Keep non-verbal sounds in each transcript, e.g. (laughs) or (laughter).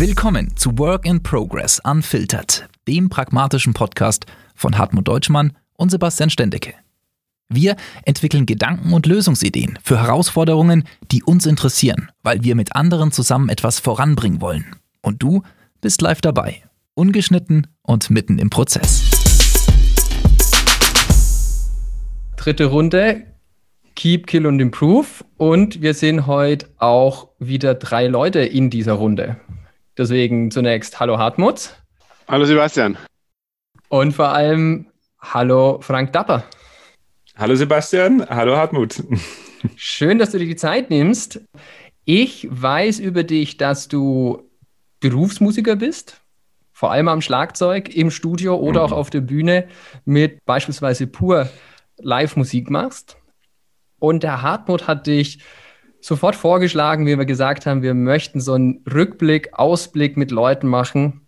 Willkommen zu Work in Progress Unfiltered, dem pragmatischen Podcast von Hartmut Deutschmann und Sebastian Stendecke. Wir entwickeln Gedanken und Lösungsideen für Herausforderungen, die uns interessieren, weil wir mit anderen zusammen etwas voranbringen wollen. Und du bist live dabei, ungeschnitten und mitten im Prozess. Dritte Runde, Keep, Kill und Improve. Und wir sehen heute auch wieder drei Leute in dieser Runde. Deswegen zunächst Hallo Hartmut. Hallo Sebastian. Und vor allem Hallo Frank Dapper. Hallo Sebastian, hallo Hartmut. Schön, dass du dir die Zeit nimmst. Ich weiß über dich, dass du Berufsmusiker bist, vor allem am Schlagzeug, im Studio oder mhm. auch auf der Bühne mit beispielsweise pur Live-Musik machst. Und der Hartmut hat dich sofort vorgeschlagen, wie wir gesagt haben, wir möchten so einen Rückblick, Ausblick mit Leuten machen.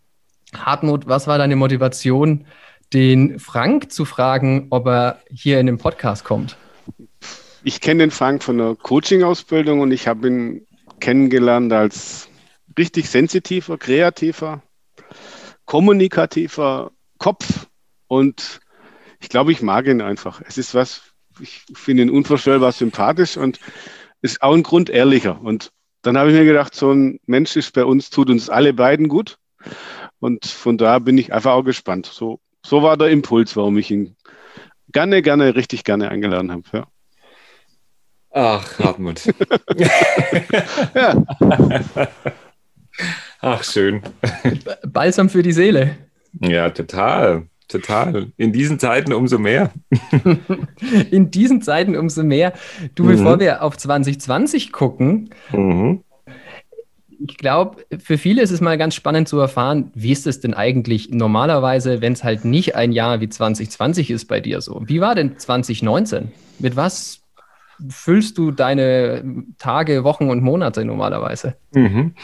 Hartmut, was war deine Motivation, den Frank zu fragen, ob er hier in den Podcast kommt? Ich kenne den Frank von der Coaching-Ausbildung und ich habe ihn kennengelernt als richtig sensitiver, kreativer, kommunikativer Kopf und ich glaube, ich mag ihn einfach. Es ist was, ich finde ihn unvorstellbar sympathisch und ist auch ein Grund ehrlicher. Und dann habe ich mir gedacht, so ein Mensch ist bei uns, tut uns alle beiden gut. Und von da bin ich einfach auch gespannt. So, so war der Impuls, warum ich ihn gerne, gerne, richtig gerne eingeladen habe. Ja. Ach, Hartmut. (laughs) ja. Ach, schön. Balsam für die Seele. Ja, total. Total. In diesen Zeiten umso mehr. (laughs) In diesen Zeiten umso mehr. Du, mhm. bevor wir auf 2020 gucken, mhm. ich glaube, für viele ist es mal ganz spannend zu erfahren, wie ist es denn eigentlich normalerweise, wenn es halt nicht ein Jahr wie 2020 ist bei dir so? Wie war denn 2019? Mit was füllst du deine Tage, Wochen und Monate normalerweise? Mhm.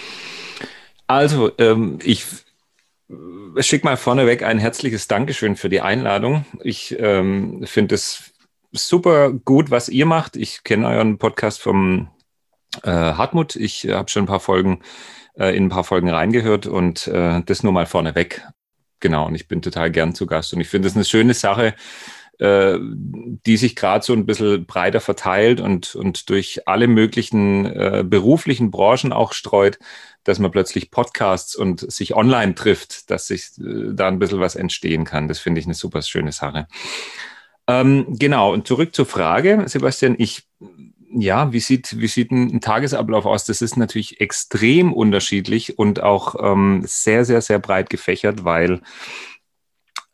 Also, ähm, ich schick mal vorneweg ein herzliches Dankeschön für die Einladung. Ich ähm, finde es super gut, was ihr macht. Ich kenne euren Podcast vom äh, Hartmut. Ich habe schon ein paar Folgen äh, in ein paar Folgen reingehört und äh, das nur mal vorneweg. Genau, und ich bin total gern zu Gast und ich finde es eine schöne Sache, äh, die sich gerade so ein bisschen breiter verteilt und, und durch alle möglichen äh, beruflichen Branchen auch streut, dass man plötzlich Podcasts und sich online trifft, dass sich äh, da ein bisschen was entstehen kann. Das finde ich eine super schöne Sache. Ähm, genau, und zurück zur Frage, Sebastian, ich, ja, wie sieht, wie sieht ein, Tagesablauf aus? Das ist natürlich extrem unterschiedlich und auch ähm, sehr, sehr, sehr breit gefächert, weil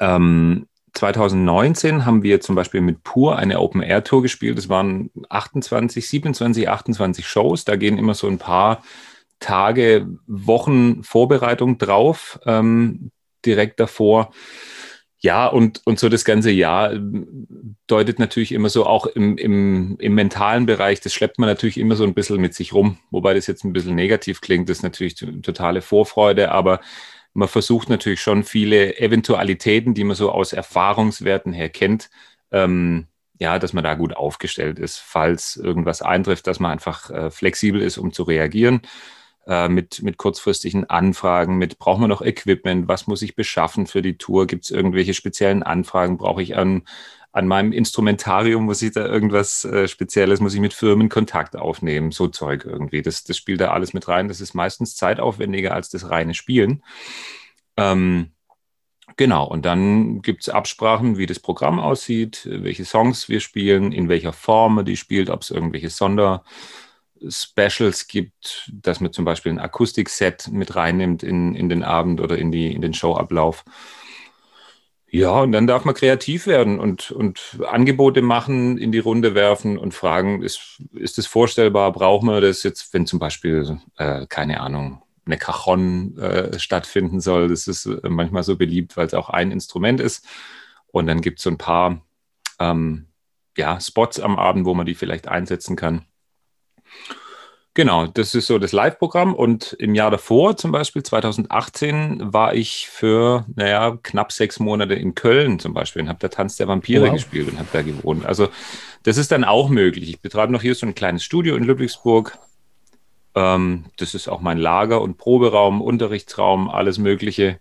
ähm, 2019 haben wir zum Beispiel mit Pur eine Open-Air-Tour gespielt. Das waren 28, 27, 28 Shows. Da gehen immer so ein paar Tage, Wochen Vorbereitung drauf, ähm, direkt davor. Ja, und, und so das ganze Jahr deutet natürlich immer so auch im, im, im mentalen Bereich, das schleppt man natürlich immer so ein bisschen mit sich rum, wobei das jetzt ein bisschen negativ klingt, das ist natürlich totale Vorfreude, aber man versucht natürlich schon viele Eventualitäten, die man so aus Erfahrungswerten her kennt, ähm, ja, dass man da gut aufgestellt ist, falls irgendwas eintrifft, dass man einfach äh, flexibel ist, um zu reagieren. Äh, mit, mit kurzfristigen Anfragen, mit braucht man noch Equipment, was muss ich beschaffen für die Tour, gibt es irgendwelche speziellen Anfragen, brauche ich an, an meinem Instrumentarium, muss ich da irgendwas äh, Spezielles, muss ich mit Firmen Kontakt aufnehmen, so Zeug irgendwie. Das, das spielt da alles mit rein. Das ist meistens zeitaufwendiger als das reine Spielen. Ähm, Genau, und dann gibt es Absprachen, wie das Programm aussieht, welche Songs wir spielen, in welcher Form die spielt, ob es irgendwelche Sonder, Specials gibt, dass man zum Beispiel ein Akustikset mit reinnimmt in, in den Abend oder in, die, in den Showablauf. Ja, und dann darf man kreativ werden und, und Angebote machen, in die Runde werfen und fragen, ist, ist das vorstellbar? Brauchen wir das jetzt, wenn zum Beispiel, äh, keine Ahnung, eine Cajon äh, stattfinden soll? Das ist manchmal so beliebt, weil es auch ein Instrument ist. Und dann gibt es so ein paar ähm, ja, Spots am Abend, wo man die vielleicht einsetzen kann. Genau, das ist so das Live-Programm. Und im Jahr davor, zum Beispiel 2018, war ich für, naja, knapp sechs Monate in Köln zum Beispiel und habe da Tanz der Vampire wow. gespielt und habe da gewohnt. Also das ist dann auch möglich. Ich betreibe noch hier so ein kleines Studio in Ludwigsburg. Ähm, das ist auch mein Lager und Proberaum, Unterrichtsraum, alles Mögliche.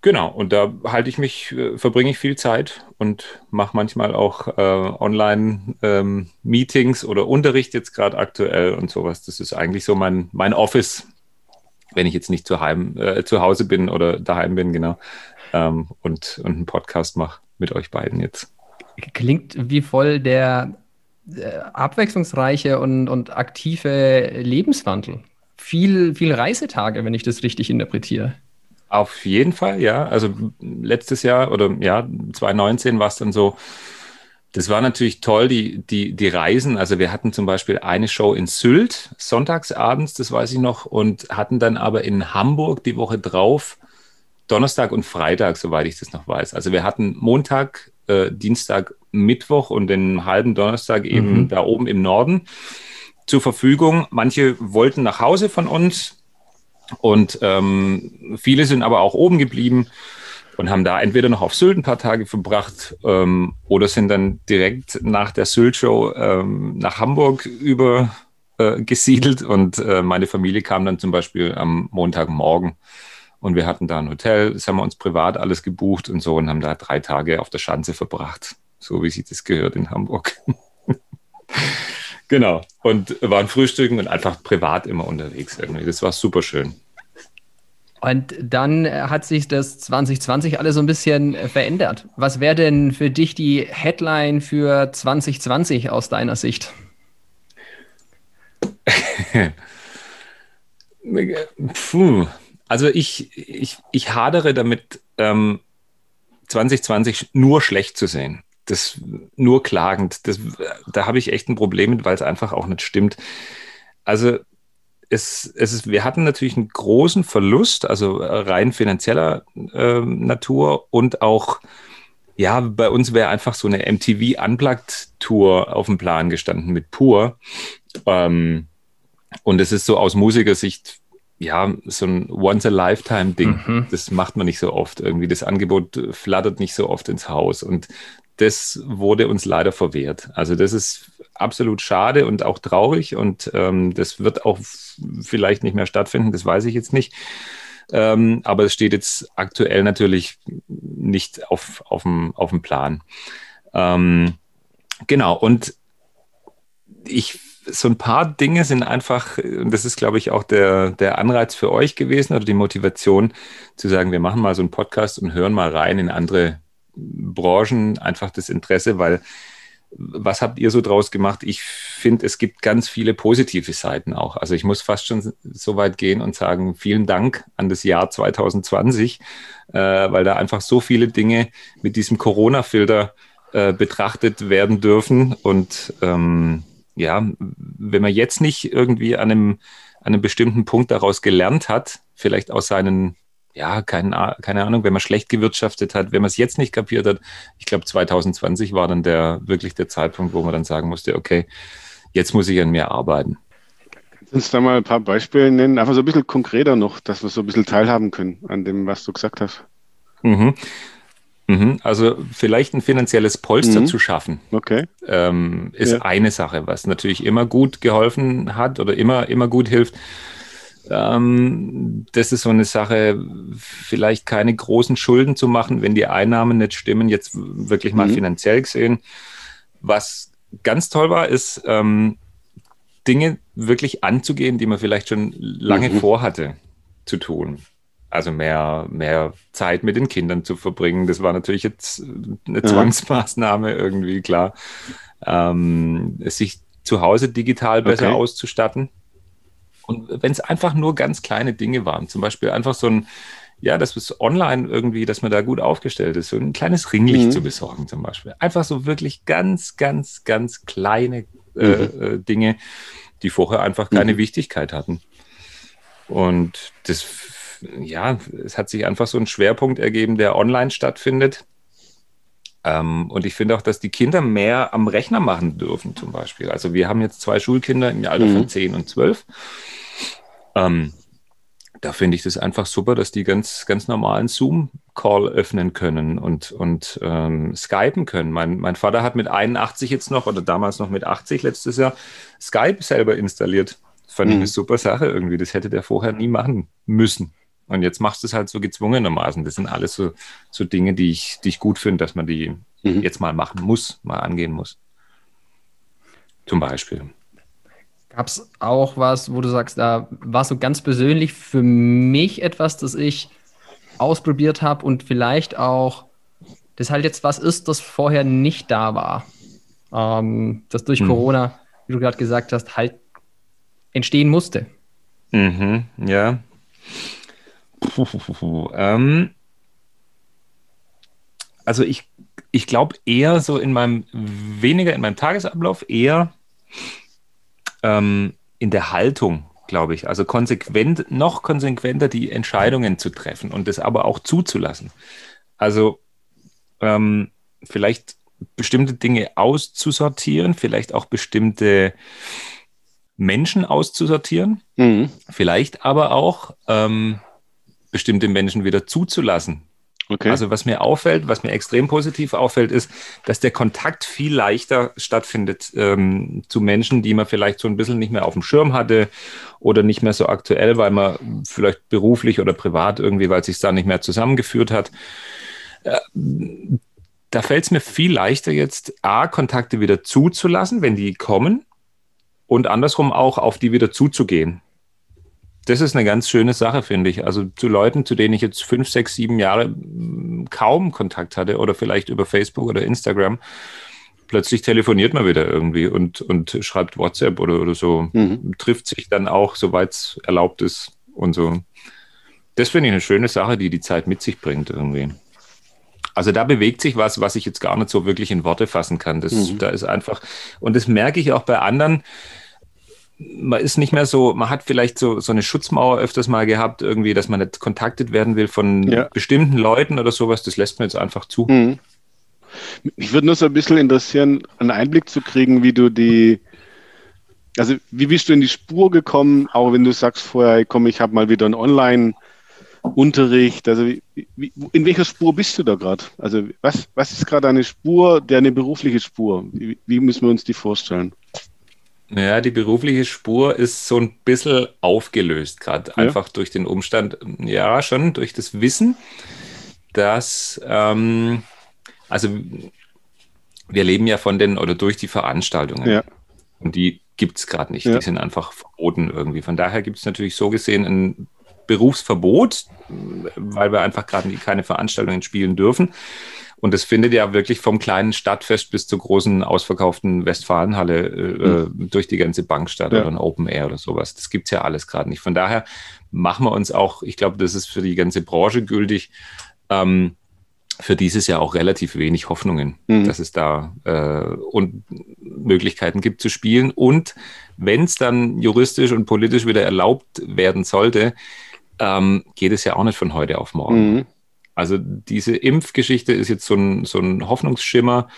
Genau, und da halte ich mich, äh, verbringe ich viel Zeit und mache manchmal auch äh, Online-Meetings ähm, oder Unterricht jetzt gerade aktuell und sowas. Das ist eigentlich so mein, mein Office, wenn ich jetzt nicht zu, heim, äh, zu Hause bin oder daheim bin, genau, ähm, und, und einen Podcast mache mit euch beiden jetzt. Klingt wie voll der äh, abwechslungsreiche und, und aktive Lebenswandel. Viel, viel Reisetage, wenn ich das richtig interpretiere. Auf jeden Fall, ja. Also letztes Jahr oder ja, 2019 war es dann so, das war natürlich toll, die, die, die Reisen. Also wir hatten zum Beispiel eine Show in Sylt, sonntagsabends, das weiß ich noch, und hatten dann aber in Hamburg die Woche drauf, Donnerstag und Freitag, soweit ich das noch weiß. Also wir hatten Montag, äh, Dienstag, Mittwoch und den halben Donnerstag eben mhm. da oben im Norden zur Verfügung. Manche wollten nach Hause von uns, und ähm, viele sind aber auch oben geblieben und haben da entweder noch auf Sylt ein paar Tage verbracht ähm, oder sind dann direkt nach der Sylt-Show ähm, nach Hamburg über äh. Und äh, meine Familie kam dann zum Beispiel am Montagmorgen und wir hatten da ein Hotel. Das haben wir uns privat alles gebucht und so und haben da drei Tage auf der Schanze verbracht, so wie sich das gehört in Hamburg. (laughs) Genau. Und waren frühstücken und einfach privat immer unterwegs irgendwie. Das war super schön. Und dann hat sich das 2020 alles so ein bisschen verändert. Was wäre denn für dich die Headline für 2020 aus deiner Sicht? (laughs) Puh. Also ich, ich, ich hadere damit, ähm, 2020 nur schlecht zu sehen das nur klagend, das, da habe ich echt ein Problem mit, weil es einfach auch nicht stimmt. Also es, es ist, wir hatten natürlich einen großen Verlust, also rein finanzieller äh, Natur und auch, ja, bei uns wäre einfach so eine MTV Unplugged Tour auf dem Plan gestanden mit Pur. Ähm, und es ist so aus Musikersicht, ja, so ein Once-a-Lifetime-Ding. Mhm. Das macht man nicht so oft irgendwie. Das Angebot flattert nicht so oft ins Haus. Und das wurde uns leider verwehrt. Also das ist absolut schade und auch traurig und ähm, das wird auch vielleicht nicht mehr stattfinden, das weiß ich jetzt nicht. Ähm, aber es steht jetzt aktuell natürlich nicht auf, auf, dem, auf dem Plan. Ähm, genau, und ich, so ein paar Dinge sind einfach, und das ist, glaube ich, auch der, der Anreiz für euch gewesen oder die Motivation zu sagen, wir machen mal so einen Podcast und hören mal rein in andere Branchen einfach das Interesse, weil was habt ihr so draus gemacht? Ich finde, es gibt ganz viele positive Seiten auch. Also ich muss fast schon so weit gehen und sagen, vielen Dank an das Jahr 2020, äh, weil da einfach so viele Dinge mit diesem Corona-Filter äh, betrachtet werden dürfen. Und ähm, ja, wenn man jetzt nicht irgendwie an einem, an einem bestimmten Punkt daraus gelernt hat, vielleicht aus seinen ja, keine, keine Ahnung, wenn man schlecht gewirtschaftet hat, wenn man es jetzt nicht kapiert hat, ich glaube 2020 war dann der wirklich der Zeitpunkt, wo man dann sagen musste, okay, jetzt muss ich an mir arbeiten. Kannst du uns da mal ein paar Beispiele nennen, einfach so ein bisschen konkreter noch, dass wir so ein bisschen teilhaben können an dem, was du gesagt hast? Mhm. Mhm. Also vielleicht ein finanzielles Polster mhm. zu schaffen, okay. ähm, ist ja. eine Sache, was natürlich immer gut geholfen hat oder immer, immer gut hilft. Ähm, das ist so eine Sache, vielleicht keine großen Schulden zu machen, wenn die Einnahmen nicht stimmen, jetzt wirklich mal mhm. finanziell gesehen. Was ganz toll war, ist, ähm, Dinge wirklich anzugehen, die man vielleicht schon lange mhm. vorhatte zu tun. Also mehr, mehr Zeit mit den Kindern zu verbringen. Das war natürlich jetzt eine Zwangsmaßnahme irgendwie, klar. Ähm, sich zu Hause digital besser okay. auszustatten. Und wenn es einfach nur ganz kleine Dinge waren, zum Beispiel einfach so ein, ja, das ist online irgendwie, dass man da gut aufgestellt ist, so ein kleines Ringlicht mhm. zu besorgen zum Beispiel. Einfach so wirklich ganz, ganz, ganz kleine äh, mhm. äh, Dinge, die vorher einfach keine mhm. Wichtigkeit hatten. Und das, ja, es hat sich einfach so ein Schwerpunkt ergeben, der online stattfindet. Ähm, und ich finde auch, dass die Kinder mehr am Rechner machen dürfen, zum Beispiel. Also wir haben jetzt zwei Schulkinder im Alter von 10 mhm. und 12. Ähm, da finde ich das einfach super, dass die ganz, ganz normalen Zoom-Call öffnen können und, und ähm, skypen können. Mein, mein Vater hat mit 81 jetzt noch oder damals noch mit 80 letztes Jahr Skype selber installiert Fand mhm. ich eine super Sache irgendwie. Das hätte der vorher nie machen müssen. Und jetzt machst du es halt so gezwungenermaßen. Das sind alles so, so Dinge, die ich, die ich gut finde, dass man die mhm. jetzt mal machen muss, mal angehen muss. Zum Beispiel. Gab es auch was, wo du sagst, da war so ganz persönlich für mich etwas, das ich ausprobiert habe und vielleicht auch, das halt jetzt was ist, das vorher nicht da war. Ähm, das durch mhm. Corona, wie du gerade gesagt hast, halt entstehen musste. Mhm, ja. Puh, puh, puh, ähm, also ich, ich glaube eher so in meinem, weniger in meinem Tagesablauf, eher ähm, in der Haltung, glaube ich. Also konsequent, noch konsequenter die Entscheidungen zu treffen und das aber auch zuzulassen. Also ähm, vielleicht bestimmte Dinge auszusortieren, vielleicht auch bestimmte Menschen auszusortieren, mhm. vielleicht aber auch ähm, bestimmte Menschen wieder zuzulassen. Okay. Also was mir auffällt, was mir extrem positiv auffällt, ist, dass der Kontakt viel leichter stattfindet ähm, zu Menschen, die man vielleicht so ein bisschen nicht mehr auf dem Schirm hatte oder nicht mehr so aktuell, weil man vielleicht beruflich oder privat irgendwie, weil es sich da nicht mehr zusammengeführt hat. Äh, da fällt es mir viel leichter jetzt, A, Kontakte wieder zuzulassen, wenn die kommen und andersrum auch auf die wieder zuzugehen das ist eine ganz schöne Sache, finde ich. Also zu Leuten, zu denen ich jetzt fünf, sechs, sieben Jahre kaum Kontakt hatte oder vielleicht über Facebook oder Instagram, plötzlich telefoniert man wieder irgendwie und, und schreibt WhatsApp oder, oder so, mhm. trifft sich dann auch, soweit es erlaubt ist und so. Das finde ich eine schöne Sache, die die Zeit mit sich bringt irgendwie. Also da bewegt sich was, was ich jetzt gar nicht so wirklich in Worte fassen kann. Das, mhm. Da ist einfach, und das merke ich auch bei anderen, man ist nicht mehr so, man hat vielleicht so, so eine Schutzmauer öfters mal gehabt, irgendwie, dass man nicht kontaktet werden will von ja. bestimmten Leuten oder sowas. Das lässt man jetzt einfach zu. Mhm. Mich würde nur so ein bisschen interessieren, einen Einblick zu kriegen, wie du die, also wie bist du in die Spur gekommen, auch wenn du sagst vorher, komm, ich habe mal wieder einen Online-Unterricht. Also wie, wie, in welcher Spur bist du da gerade? Also was, was ist gerade eine Spur, der eine berufliche Spur? Wie, wie müssen wir uns die vorstellen? Ja, die berufliche Spur ist so ein bisschen aufgelöst, gerade ja. einfach durch den Umstand, ja, schon durch das Wissen, dass, ähm, also wir leben ja von den oder durch die Veranstaltungen. Ja. Und die gibt es gerade nicht. Ja. Die sind einfach verboten irgendwie. Von daher gibt es natürlich so gesehen ein Berufsverbot, weil wir einfach gerade keine Veranstaltungen spielen dürfen. Und es findet ja wirklich vom kleinen Stadtfest bis zur großen ausverkauften Westfalenhalle äh, mhm. durch die ganze Bank statt ja. oder ein Open Air oder sowas. Das gibt's ja alles gerade nicht. Von daher machen wir uns auch, ich glaube, das ist für die ganze Branche gültig, ähm, für dieses Jahr auch relativ wenig Hoffnungen, mhm. dass es da äh, und Möglichkeiten gibt zu spielen. Und wenn es dann juristisch und politisch wieder erlaubt werden sollte, ähm, geht es ja auch nicht von heute auf morgen. Mhm. Also diese Impfgeschichte ist jetzt so ein, so ein Hoffnungsschimmer,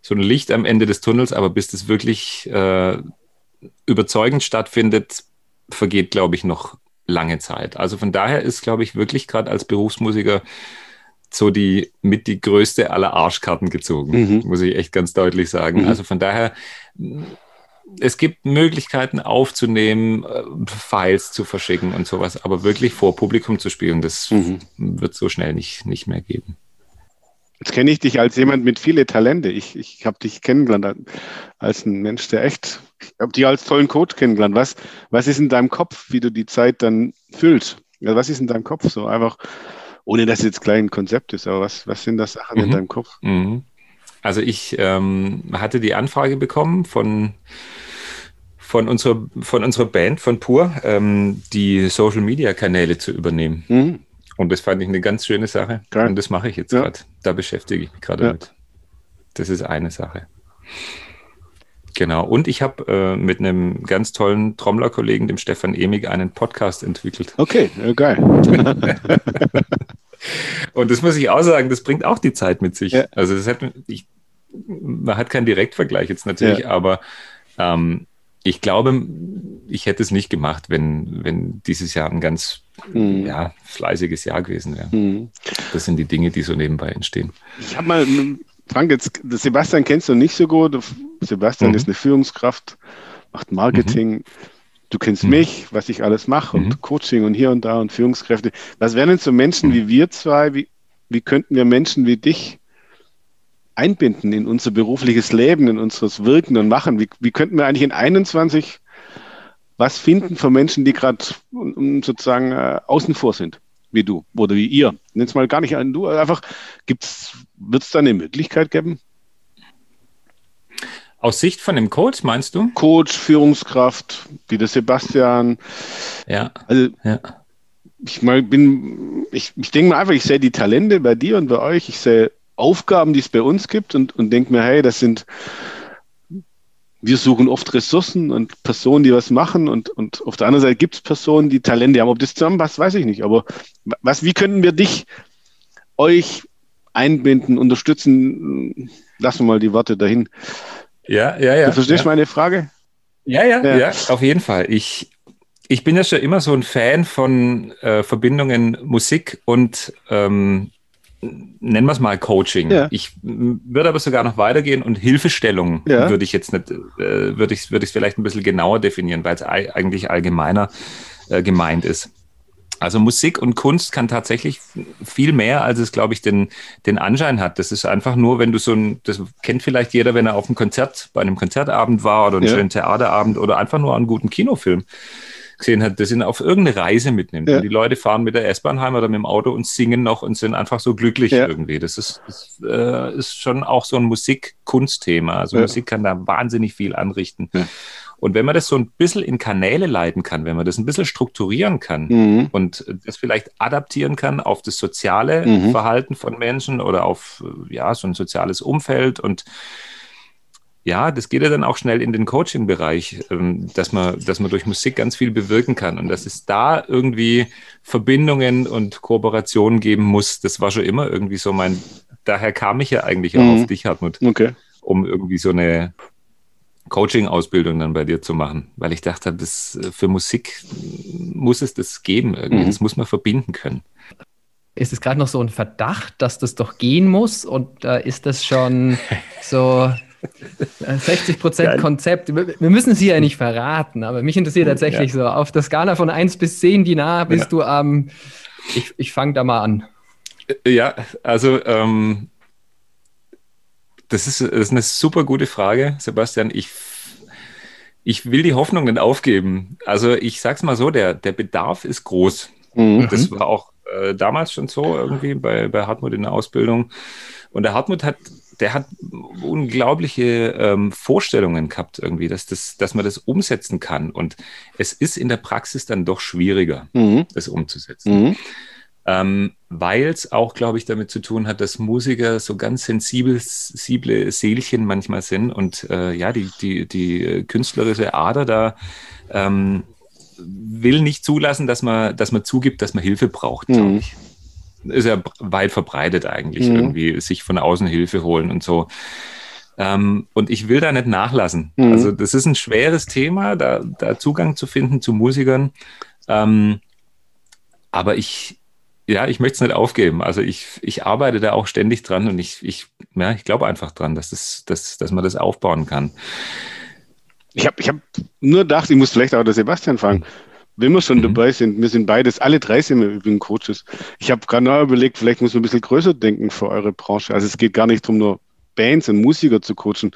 so ein Licht am Ende des Tunnels, aber bis das wirklich äh, überzeugend stattfindet, vergeht, glaube ich, noch lange Zeit. Also von daher ist, glaube ich, wirklich gerade als Berufsmusiker so die mit die größte aller Arschkarten gezogen, mhm. muss ich echt ganz deutlich sagen. Mhm. Also von daher es gibt Möglichkeiten aufzunehmen, äh, Files zu verschicken und sowas, aber wirklich vor Publikum zu spielen, das mhm. wird so schnell nicht, nicht mehr geben. Jetzt kenne ich dich als jemand mit viele Talente. Ich, ich habe dich kennengelernt als ein Mensch, der echt, ich habe dich als tollen Coach kennengelernt. Was, was ist in deinem Kopf, wie du die Zeit dann füllst? Ja, was ist in deinem Kopf so einfach, ohne dass es jetzt gleich ein Konzept ist, aber was, was sind das Sachen mhm. in deinem Kopf? Mhm. Also ich ähm, hatte die Anfrage bekommen von von unserer, von unserer Band, von Pur, ähm, die Social Media Kanäle zu übernehmen. Mhm. Und das fand ich eine ganz schöne Sache. Geil. Und das mache ich jetzt ja. gerade. Da beschäftige ich mich gerade ja. mit. Das ist eine Sache. Genau. Und ich habe äh, mit einem ganz tollen Trommlerkollegen, dem Stefan Emig, einen Podcast entwickelt. Okay, ja, geil. (laughs) Und das muss ich auch sagen, das bringt auch die Zeit mit sich. Ja. Also das hat, ich, man hat keinen Direktvergleich jetzt natürlich, aber ähm, ich glaube, ich hätte es nicht gemacht, wenn, wenn dieses Jahr ein ganz mhm. ja, fleißiges Jahr gewesen wäre. Mhm. Das sind die Dinge, die so nebenbei entstehen. Ich habe mal, Frank, jetzt, Sebastian kennst du nicht so gut. Sebastian mhm. ist eine Führungskraft, macht Marketing. Du kennst mhm. mich, was ich alles mache und mhm. Coaching und hier und da und Führungskräfte. Was wären denn so Menschen mhm. wie wir zwei? Wie, wie könnten wir Menschen wie dich einbinden in unser berufliches Leben, in unseres Wirken und Machen? Wie, wie könnten wir eigentlich in 21 was finden für Menschen, die gerade sozusagen äh, außen vor sind, wie du oder wie ihr? Nenn's mal gar nicht an du, einfach wird es da eine Möglichkeit geben? Aus Sicht von dem Coach, meinst du? Coach, Führungskraft, wie der Sebastian. Ja. Also, ja. ich mal bin, ich, ich denke mir einfach, ich sehe die Talente bei dir und bei euch, ich sehe Aufgaben, die es bei uns gibt und, und denke mir, hey, das sind, wir suchen oft Ressourcen und Personen, die was machen und, und auf der anderen Seite gibt es Personen, die Talente haben. Ob das zusammenpasst, weiß ich nicht. Aber was, wie können wir dich, euch einbinden, unterstützen? Lassen wir mal die Worte dahin. Ja, ja, ja. Du verstehst ja. meine Frage? Ja, ja, ja, ja, auf jeden Fall. Ich, ich bin ja schon immer so ein Fan von äh, Verbindungen Musik und ähm, nennen wir es mal Coaching. Ja. Ich würde aber sogar noch weitergehen und Hilfestellung ja. würde ich jetzt nicht, äh, würde ich, würde ich vielleicht ein bisschen genauer definieren, weil es eigentlich allgemeiner äh, gemeint ist. Also Musik und Kunst kann tatsächlich viel mehr, als es, glaube ich, den, den Anschein hat. Das ist einfach nur, wenn du so ein, das kennt vielleicht jeder, wenn er auf einem Konzert, bei einem Konzertabend war oder einem ja. schönen Theaterabend oder einfach nur einen guten Kinofilm gesehen hat, das ihn auf irgendeine Reise mitnimmt. Ja. Und die Leute fahren mit der S-Bahn heim oder mit dem Auto und singen noch und sind einfach so glücklich ja. irgendwie. Das ist, das, äh, ist schon auch so ein Musik-Kunstthema. Also. Musik kann da wahnsinnig viel anrichten. Und wenn man das so ein bisschen in Kanäle leiten kann, wenn man das ein bisschen strukturieren kann mhm. und das vielleicht adaptieren kann auf das soziale mhm. Verhalten von Menschen oder auf ja, so ein soziales Umfeld und ja, das geht ja dann auch schnell in den Coaching-Bereich, ähm, dass man, dass man durch Musik ganz viel bewirken kann und dass es da irgendwie Verbindungen und Kooperationen geben muss. Das war schon immer irgendwie so mein, daher kam ich ja eigentlich auch mhm. auf dich, Hartmut, okay. um irgendwie so eine Coaching-Ausbildung dann bei dir zu machen, weil ich dachte, das, äh, für Musik muss es das geben irgendwie, mhm. das muss man verbinden können. Ist es gerade noch so ein Verdacht, dass das doch gehen muss und äh, ist das schon so 60 Prozent (laughs) Konzept. Wir müssen es hier ja nicht verraten, aber mich interessiert tatsächlich ja. so, auf der Skala von 1 bis 10, wie nah bist ja. du am, ähm, ich, ich fange da mal an. Ja, also ähm, das ist, das ist eine super gute Frage, Sebastian. Ich, ich will die Hoffnung nicht aufgeben. Also ich sag's mal so, der, der Bedarf ist groß. Mhm. Das war auch äh, damals schon so irgendwie bei, bei Hartmut in der Ausbildung. Und der Hartmut hat, der hat unglaubliche ähm, Vorstellungen gehabt irgendwie, dass, das, dass man das umsetzen kann. Und es ist in der Praxis dann doch schwieriger, mhm. das umzusetzen. Mhm ähm, weil es auch, glaube ich, damit zu tun hat, dass Musiker so ganz sensible, sensible Seelchen manchmal sind und äh, ja, die, die, die künstlerische Ader da ähm, will nicht zulassen, dass man, dass man zugibt, dass man Hilfe braucht, glaube mhm. ich. Ist ja weit verbreitet eigentlich, mhm. irgendwie sich von außen Hilfe holen und so. Ähm, und ich will da nicht nachlassen. Mhm. Also das ist ein schweres Thema, da, da Zugang zu finden zu Musikern. Ähm, aber ich, ja, ich möchte es nicht aufgeben. Also ich, ich arbeite da auch ständig dran und ich, ich, ja, ich glaube einfach dran, dass, das, dass, dass man das aufbauen kann. Ich habe ich hab nur gedacht, ich muss vielleicht auch der Sebastian fragen, wenn wir schon mhm. dabei sind, wir sind beides, alle drei sind wir übrigens Coaches. Ich habe gerade noch überlegt, vielleicht muss man ein bisschen größer denken für eure Branche. Also es geht gar nicht darum, nur Bands und Musiker zu coachen.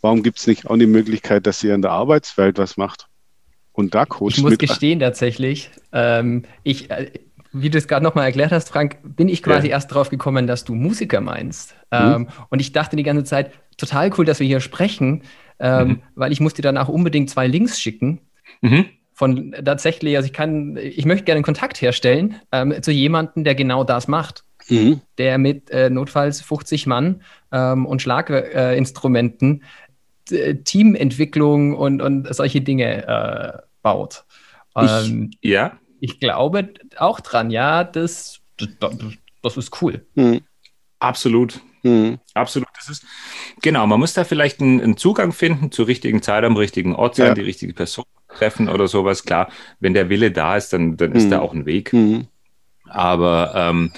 Warum gibt es nicht auch die Möglichkeit, dass ihr in der Arbeitswelt was macht? Und da coacht Ich muss gestehen tatsächlich, ähm, ich, äh, wie du es gerade nochmal erklärt hast, Frank, bin ich quasi ja. erst drauf gekommen, dass du Musiker meinst. Mhm. Ähm, und ich dachte die ganze Zeit, total cool, dass wir hier sprechen, ähm, mhm. weil ich musste danach unbedingt zwei Links schicken. Mhm. Von tatsächlich, also ich kann, ich möchte gerne Kontakt herstellen ähm, zu jemandem, der genau das macht. Mhm. Der mit äh, notfalls 50 Mann ähm, und Schlaginstrumenten äh, Teamentwicklung und, und solche Dinge äh, baut. Ich, ähm, ja ich glaube auch dran, ja, das, das, das ist cool. Mhm. Absolut. Mhm. Absolut. Das ist, genau, man muss da vielleicht einen, einen, Zugang finden zur richtigen Zeit am richtigen Ort sein, ja. die richtige Person treffen oder sowas. Klar, wenn der Wille da ist, dann, dann ist mhm. da auch ein Weg. Mhm. Aber ähm,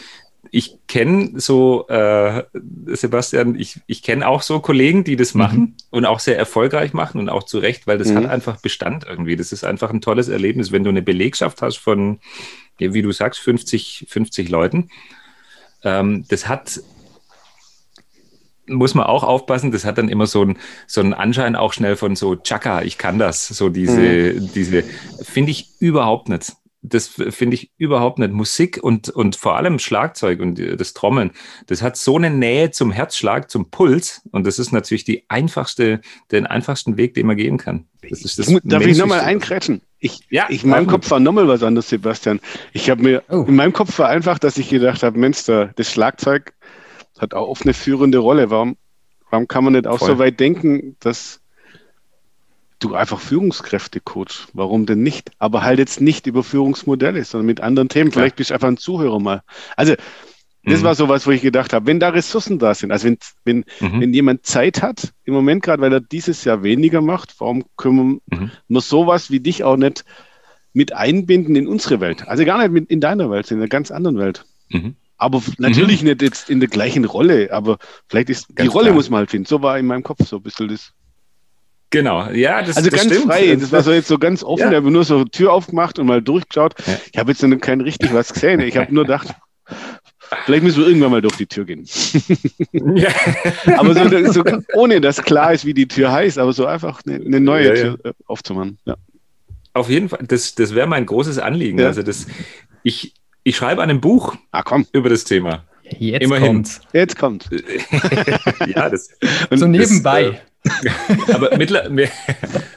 ich kenne so, äh, Sebastian, ich, ich kenne auch so Kollegen, die das machen mhm. und auch sehr erfolgreich machen und auch zu Recht, weil das mhm. hat einfach Bestand irgendwie. Das ist einfach ein tolles Erlebnis, wenn du eine Belegschaft hast von, wie du sagst, 50, 50 Leuten. Ähm, das hat muss man auch aufpassen, das hat dann immer so, ein, so einen Anschein auch schnell von so Chaka, ich kann das, so diese, mhm. diese, finde ich überhaupt nicht das finde ich überhaupt nicht. Musik und, und vor allem Schlagzeug und das Trommeln, das hat so eine Nähe zum Herzschlag, zum Puls. Und das ist natürlich die einfachste, den einfachsten Weg, den man gehen kann. Das ist das ich, darf ich nochmal einkrätschen? Ich, ja, ich, in meinem Kopf war nochmal was anderes, Sebastian. Ich habe mir, oh. in meinem Kopf war einfach, dass ich gedacht habe, Mensch, das Schlagzeug hat auch oft eine führende Rolle. Warum, warum kann man nicht auch Voll. so weit denken, dass du einfach Führungskräfte coach. Warum denn nicht? Aber halt jetzt nicht über Führungsmodelle, sondern mit anderen Themen. Vielleicht bist du einfach ein Zuhörer mal. Also, das mhm. war sowas, wo ich gedacht habe, wenn da Ressourcen da sind, also wenn, wenn, mhm. wenn jemand Zeit hat, im Moment gerade, weil er dieses Jahr weniger macht, warum können wir mhm. nur sowas wie dich auch nicht mit einbinden in unsere Welt? Also gar nicht mit in deiner Welt, in einer ganz anderen Welt. Mhm. Aber natürlich mhm. nicht jetzt in der gleichen Rolle, aber vielleicht ist ganz die Rolle klar. muss man halt finden. So war in meinem Kopf so ein bisschen das. Genau, ja, das Also das ganz stimmt. frei, das war so jetzt so ganz offen, ja. ich habe nur so Tür aufgemacht und mal durchgeschaut. Ja. Ich habe jetzt noch kein richtig was gesehen. Ich habe nur gedacht, vielleicht müssen wir irgendwann mal durch die Tür gehen. Ja. (laughs) aber so, so, ohne dass klar ist, wie die Tür heißt, aber so einfach eine, eine neue ja, Tür äh, aufzumachen. Ja. Auf jeden Fall, das, das wäre mein großes Anliegen. Also das, ich, ich schreibe ein Buch ah, komm. über das Thema. Jetzt Immerhin. kommt. Jetzt kommt. (laughs) ja, das. So nebenbei. Das, äh, (laughs) Aber mittlerweile,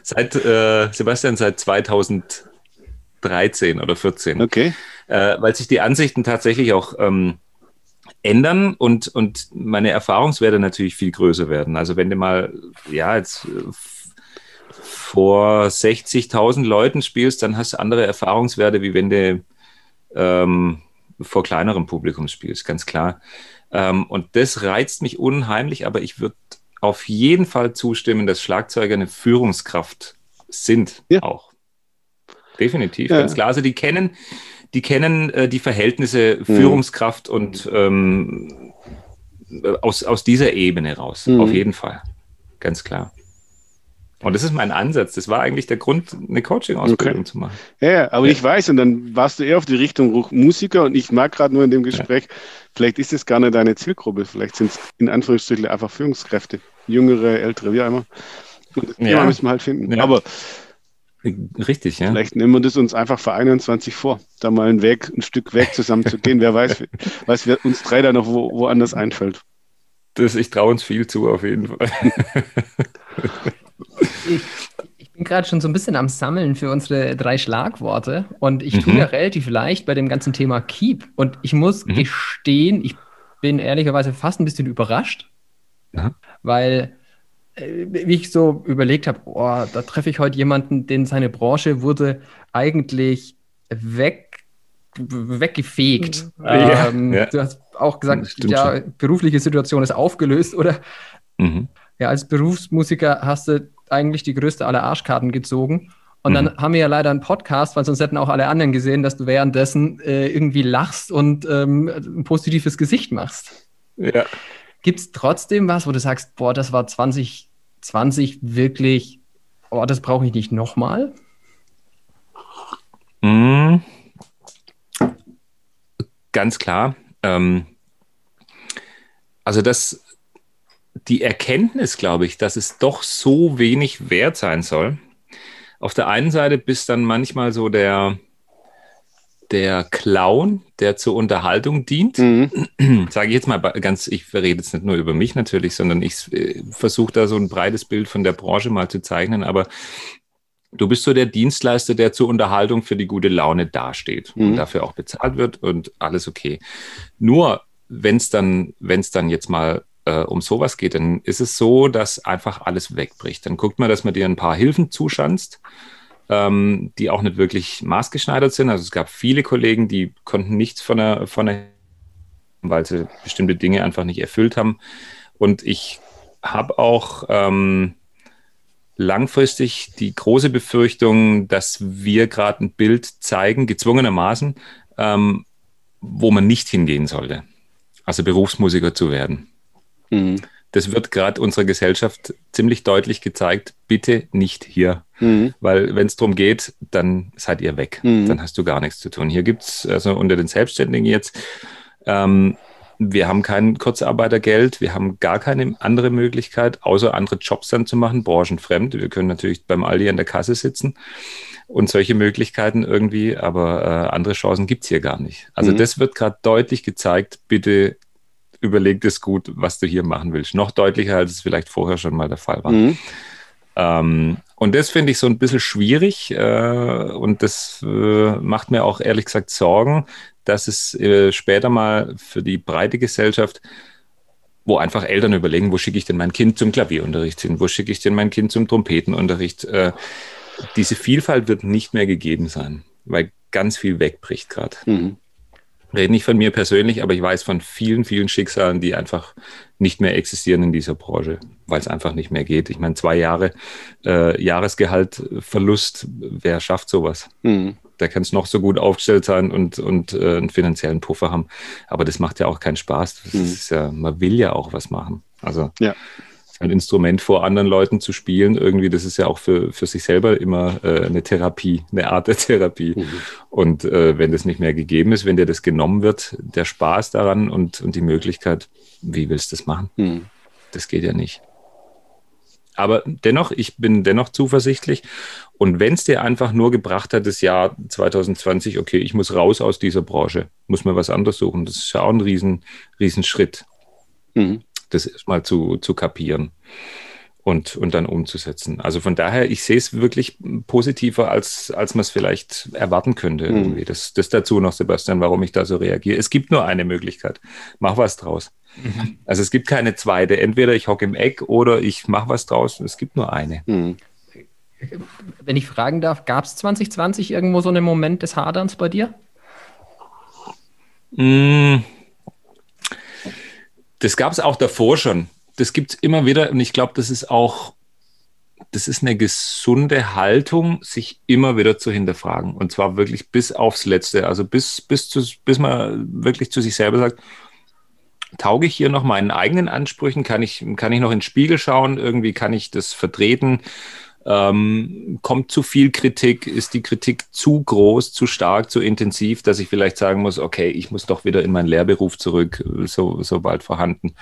seit, äh, Sebastian, seit 2013 oder 14. Okay. Äh, weil sich die Ansichten tatsächlich auch ähm, ändern und, und meine Erfahrungswerte natürlich viel größer werden. Also wenn du mal, ja, jetzt äh, vor 60.000 Leuten spielst, dann hast du andere Erfahrungswerte, wie wenn du ähm, vor kleinerem Publikum spielst, ganz klar. Ähm, und das reizt mich unheimlich, aber ich würde auf jeden Fall zustimmen, dass Schlagzeuger eine Führungskraft sind ja. auch. Definitiv, ja. ganz klar. Also die kennen, die kennen äh, die Verhältnisse mhm. Führungskraft und ähm, aus, aus dieser Ebene raus. Mhm. Auf jeden Fall. Ganz klar. Und das ist mein Ansatz. Das war eigentlich der Grund, eine Coaching-Ausbildung okay. zu machen. Ja, aber ja. ich weiß, und dann warst du eher auf die Richtung Musiker und ich mag gerade nur in dem Gespräch, ja. vielleicht ist es gar nicht deine Zielgruppe, vielleicht sind es in Anführungsstrichen einfach Führungskräfte, jüngere, ältere, wie. Und das ja. Thema müssen wir halt finden. Aber Richtig, ja. Vielleicht nehmen wir das uns einfach für 21 vor, da mal einen Weg, ein Stück Weg zusammen zu gehen. Wer weiß, (laughs) was wir uns drei da noch wo, woanders einfällt. Das, ich traue uns viel zu, auf jeden Fall. ich, ich bin gerade schon so ein bisschen am Sammeln für unsere drei Schlagworte und ich tue mhm. ja relativ leicht bei dem ganzen Thema Keep. Und ich muss mhm. gestehen, ich bin ehrlicherweise fast ein bisschen überrascht, ja. Weil äh, wie ich so überlegt habe, oh, da treffe ich heute jemanden, den seine Branche wurde eigentlich weg weggefegt. Ja, ähm, ja. Du hast auch gesagt, ja, schon. berufliche Situation ist aufgelöst, oder? Mhm. Ja, als Berufsmusiker hast du eigentlich die größte aller Arschkarten gezogen. Und mhm. dann haben wir ja leider einen Podcast, weil sonst hätten auch alle anderen gesehen, dass du währenddessen äh, irgendwie lachst und ähm, ein positives Gesicht machst. Ja. Gibt es trotzdem was, wo du sagst, boah, das war 2020 wirklich, oh, das brauche ich nicht nochmal? Mhm. Ganz klar. Ähm, also das die Erkenntnis, glaube ich, dass es doch so wenig wert sein soll. Auf der einen Seite bist dann manchmal so der, der Clown, der zur Unterhaltung dient. Mhm. (clears throat) Sage ich jetzt mal ganz, ich rede jetzt nicht nur über mich natürlich, sondern ich äh, versuche da so ein breites Bild von der Branche mal zu zeichnen, aber du bist so der Dienstleister, der zur Unterhaltung für die gute Laune dasteht mhm. und dafür auch bezahlt wird und alles okay. Nur wenn es dann, wenn es dann jetzt mal äh, um sowas geht, dann ist es so, dass einfach alles wegbricht. Dann guckt man, dass man dir ein paar Hilfen zuschanzt, ähm, die auch nicht wirklich maßgeschneidert sind. Also es gab viele Kollegen, die konnten nichts von der, von der weil sie bestimmte Dinge einfach nicht erfüllt haben. Und ich habe auch ähm, langfristig die große Befürchtung, dass wir gerade ein Bild zeigen, gezwungenermaßen, ähm, wo man nicht hingehen sollte. also Berufsmusiker zu werden. Mhm. Das wird gerade unserer Gesellschaft ziemlich deutlich gezeigt. Bitte nicht hier. Mhm. Weil wenn es darum geht, dann seid ihr weg. Mhm. Dann hast du gar nichts zu tun. Hier gibt es also unter den Selbstständigen jetzt, ähm, wir haben kein Kurzarbeitergeld, wir haben gar keine andere Möglichkeit, außer andere Jobs dann zu machen, branchenfremd. Wir können natürlich beim Aldi an der Kasse sitzen und solche Möglichkeiten irgendwie, aber äh, andere Chancen gibt es hier gar nicht. Also mhm. das wird gerade deutlich gezeigt, bitte überleg es gut, was du hier machen willst. Noch deutlicher, als es vielleicht vorher schon mal der Fall war. Mhm. Ähm, und das finde ich so ein bisschen schwierig äh, und das äh, macht mir auch ehrlich gesagt Sorgen, dass es äh, später mal für die breite Gesellschaft wo einfach Eltern überlegen, wo schicke ich denn mein Kind zum Klavierunterricht hin, wo schicke ich denn mein Kind zum Trompetenunterricht. Äh, diese Vielfalt wird nicht mehr gegeben sein, weil ganz viel wegbricht gerade. Mhm. Rede nicht von mir persönlich, aber ich weiß von vielen, vielen Schicksalen, die einfach nicht mehr existieren in dieser Branche, weil es einfach nicht mehr geht. Ich meine, zwei Jahre äh, Jahresgehaltverlust, wer schafft sowas? Mhm. Da kann es noch so gut aufgestellt sein und, und äh, einen finanziellen Puffer haben. Aber das macht ja auch keinen Spaß. Mhm. ja, man will ja auch was machen. Also ja ein Instrument vor anderen Leuten zu spielen, irgendwie, das ist ja auch für, für sich selber immer äh, eine Therapie, eine Art der Therapie. Mhm. Und äh, wenn das nicht mehr gegeben ist, wenn dir das genommen wird, der Spaß daran und, und die Möglichkeit, wie willst du das machen? Mhm. Das geht ja nicht. Aber dennoch, ich bin dennoch zuversichtlich. Und wenn es dir einfach nur gebracht hat, das Jahr 2020, okay, ich muss raus aus dieser Branche, muss mir was anderes suchen, das ist ja auch ein riesen, riesen Schritt. Mhm das erstmal zu, zu kapieren und, und dann umzusetzen. Also von daher, ich sehe es wirklich positiver, als, als man es vielleicht erwarten könnte. Mhm. Irgendwie. Das, das dazu noch, Sebastian, warum ich da so reagiere. Es gibt nur eine Möglichkeit. Mach was draus. Mhm. Also es gibt keine zweite. Entweder ich hocke im Eck oder ich mache was draus. Es gibt nur eine. Mhm. Wenn ich fragen darf, gab es 2020 irgendwo so einen Moment des Haderns bei dir? Mmh das gab es auch davor schon. Das gibt es immer wieder und ich glaube, das ist auch, das ist eine gesunde Haltung, sich immer wieder zu hinterfragen. Und zwar wirklich bis aufs Letzte. Also bis, bis, zu, bis man wirklich zu sich selber sagt, tauge ich hier noch meinen eigenen Ansprüchen? Kann ich, kann ich noch ins Spiegel schauen? Irgendwie kann ich das vertreten? Ähm, kommt zu viel Kritik? Ist die Kritik zu groß, zu stark, zu intensiv, dass ich vielleicht sagen muss, okay, ich muss doch wieder in meinen Lehrberuf zurück, so, sobald vorhanden.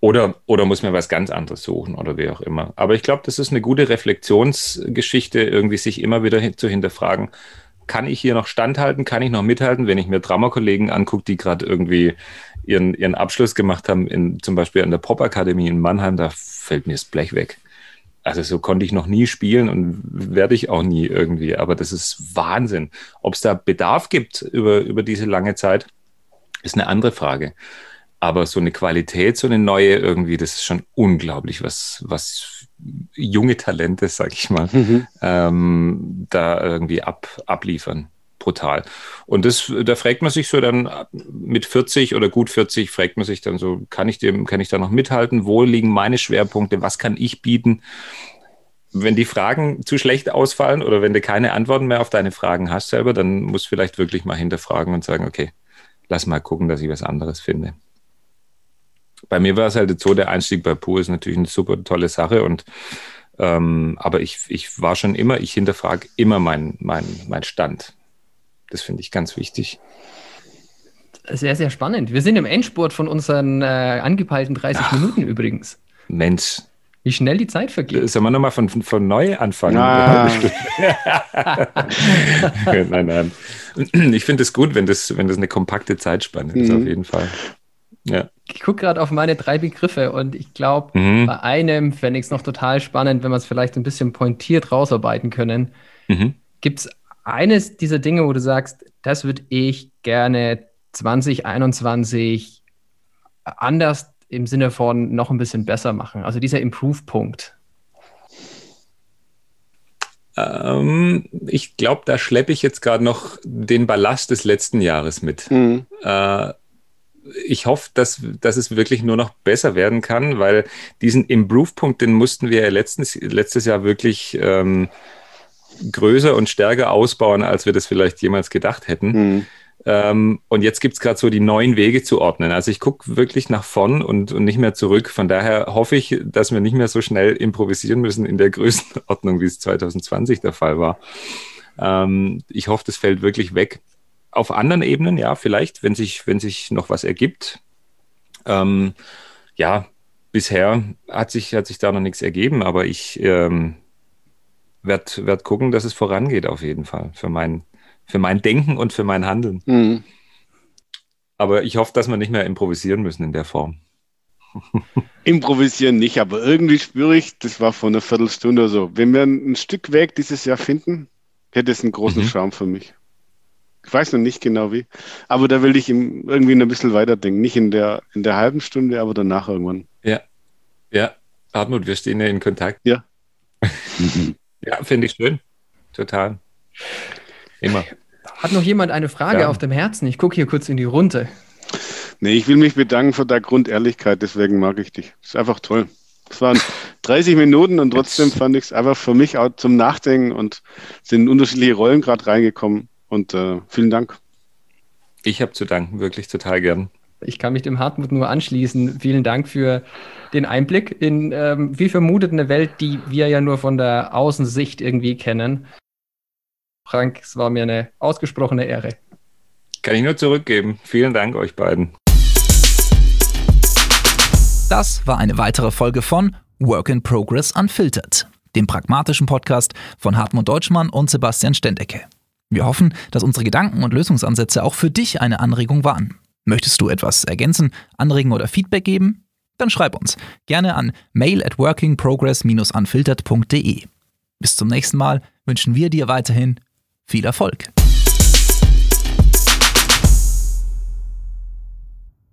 Oder, oder muss mir was ganz anderes suchen oder wie auch immer. Aber ich glaube, das ist eine gute Reflexionsgeschichte, irgendwie sich immer wieder hin, zu hinterfragen, kann ich hier noch standhalten, kann ich noch mithalten, wenn ich mir Dramakollegen angucke, die gerade irgendwie ihren, ihren Abschluss gemacht haben, in, zum Beispiel an der Popakademie in Mannheim, da fällt mir das Blech weg also so konnte ich noch nie spielen und werde ich auch nie irgendwie. Aber das ist Wahnsinn. Ob es da Bedarf gibt über, über diese lange Zeit, ist eine andere Frage. Aber so eine Qualität, so eine neue irgendwie, das ist schon unglaublich, was, was junge Talente, sag ich mal, mhm. ähm, da irgendwie ab, abliefern brutal. Und das, da fragt man sich so dann mit 40 oder gut 40, fragt man sich dann so, kann ich dem, kann ich da noch mithalten? Wo liegen meine Schwerpunkte? Was kann ich bieten? Wenn die Fragen zu schlecht ausfallen oder wenn du keine Antworten mehr auf deine Fragen hast selber, dann musst du vielleicht wirklich mal hinterfragen und sagen, okay, lass mal gucken, dass ich was anderes finde. Bei mir war es halt so, der Einstieg bei Pur ist natürlich eine super tolle Sache und ähm, aber ich, ich war schon immer, ich hinterfrage immer meinen mein, mein Stand. Das finde ich ganz wichtig. Sehr, sehr spannend. Wir sind im Endspurt von unseren äh, angepeilten 30 Ach, Minuten übrigens. Mensch. Wie schnell die Zeit vergeht. Sollen wir nochmal von, von neu anfangen? Ah. (laughs) nein, nein. Ich finde es gut, wenn das, wenn das eine kompakte Zeitspanne mhm. ist, auf jeden Fall. Ja. Ich gucke gerade auf meine drei Begriffe und ich glaube, mhm. bei einem fände ich es noch total spannend, wenn wir es vielleicht ein bisschen pointiert rausarbeiten können. Mhm. Gibt es eines dieser Dinge, wo du sagst, das würde ich gerne 2021 anders im Sinne von noch ein bisschen besser machen? Also dieser Improve-Punkt. Ähm, ich glaube, da schleppe ich jetzt gerade noch den Ballast des letzten Jahres mit. Mhm. Äh, ich hoffe, dass, dass es wirklich nur noch besser werden kann, weil diesen Improve-Punkt, den mussten wir ja letztens, letztes Jahr wirklich ähm, größer und stärker ausbauen, als wir das vielleicht jemals gedacht hätten. Mhm. Ähm, und jetzt gibt es gerade so die neuen Wege zu ordnen. Also ich gucke wirklich nach vorn und, und nicht mehr zurück. Von daher hoffe ich, dass wir nicht mehr so schnell improvisieren müssen in der (laughs) Größenordnung, wie es 2020 der Fall war. Ähm, ich hoffe, das fällt wirklich weg. Auf anderen Ebenen, ja, vielleicht, wenn sich, wenn sich noch was ergibt. Ähm, ja, bisher hat sich, hat sich da noch nichts ergeben, aber ich ähm, werde werd gucken, dass es vorangeht auf jeden Fall für mein, für mein Denken und für mein Handeln. Mhm. Aber ich hoffe, dass wir nicht mehr improvisieren müssen in der Form. (laughs) Improvisieren nicht, aber irgendwie spüre ich, das war vor einer Viertelstunde oder so. Wenn wir ein Stück Weg dieses Jahr finden, hätte es einen großen mhm. Charme für mich. Ich weiß noch nicht genau wie, aber da will ich irgendwie ein bisschen weiterdenken. Nicht in der, in der halben Stunde, aber danach irgendwann. Ja, ja. Hartmut, wir stehen ja in Kontakt. Ja. (laughs) ja, finde ich schön. Total. Immer. Hat noch jemand eine Frage ja. auf dem Herzen? Ich gucke hier kurz in die Runde. Nee, ich will mich bedanken für deine Grundehrlichkeit, deswegen mag ich dich. Das ist einfach toll. Es waren 30 Minuten und trotzdem fand ich es einfach für mich auch zum Nachdenken und sind unterschiedliche Rollen gerade reingekommen. Und äh, vielen Dank. Ich habe zu danken, wirklich total gern. Ich kann mich dem Hartmut nur anschließen. Vielen Dank für den Einblick in, ähm, wie vermutet, eine Welt, die wir ja nur von der Außensicht irgendwie kennen. Frank, es war mir eine ausgesprochene Ehre. Kann ich nur zurückgeben. Vielen Dank euch beiden. Das war eine weitere Folge von Work in Progress Unfiltered, dem pragmatischen Podcast von Hartmut Deutschmann und Sebastian Stendecke. Wir hoffen, dass unsere Gedanken und Lösungsansätze auch für dich eine Anregung waren. Möchtest du etwas ergänzen, anregen oder Feedback geben? Dann schreib uns gerne an mail at workingprogress-unfiltered.de. Bis zum nächsten Mal wünschen wir dir weiterhin viel Erfolg.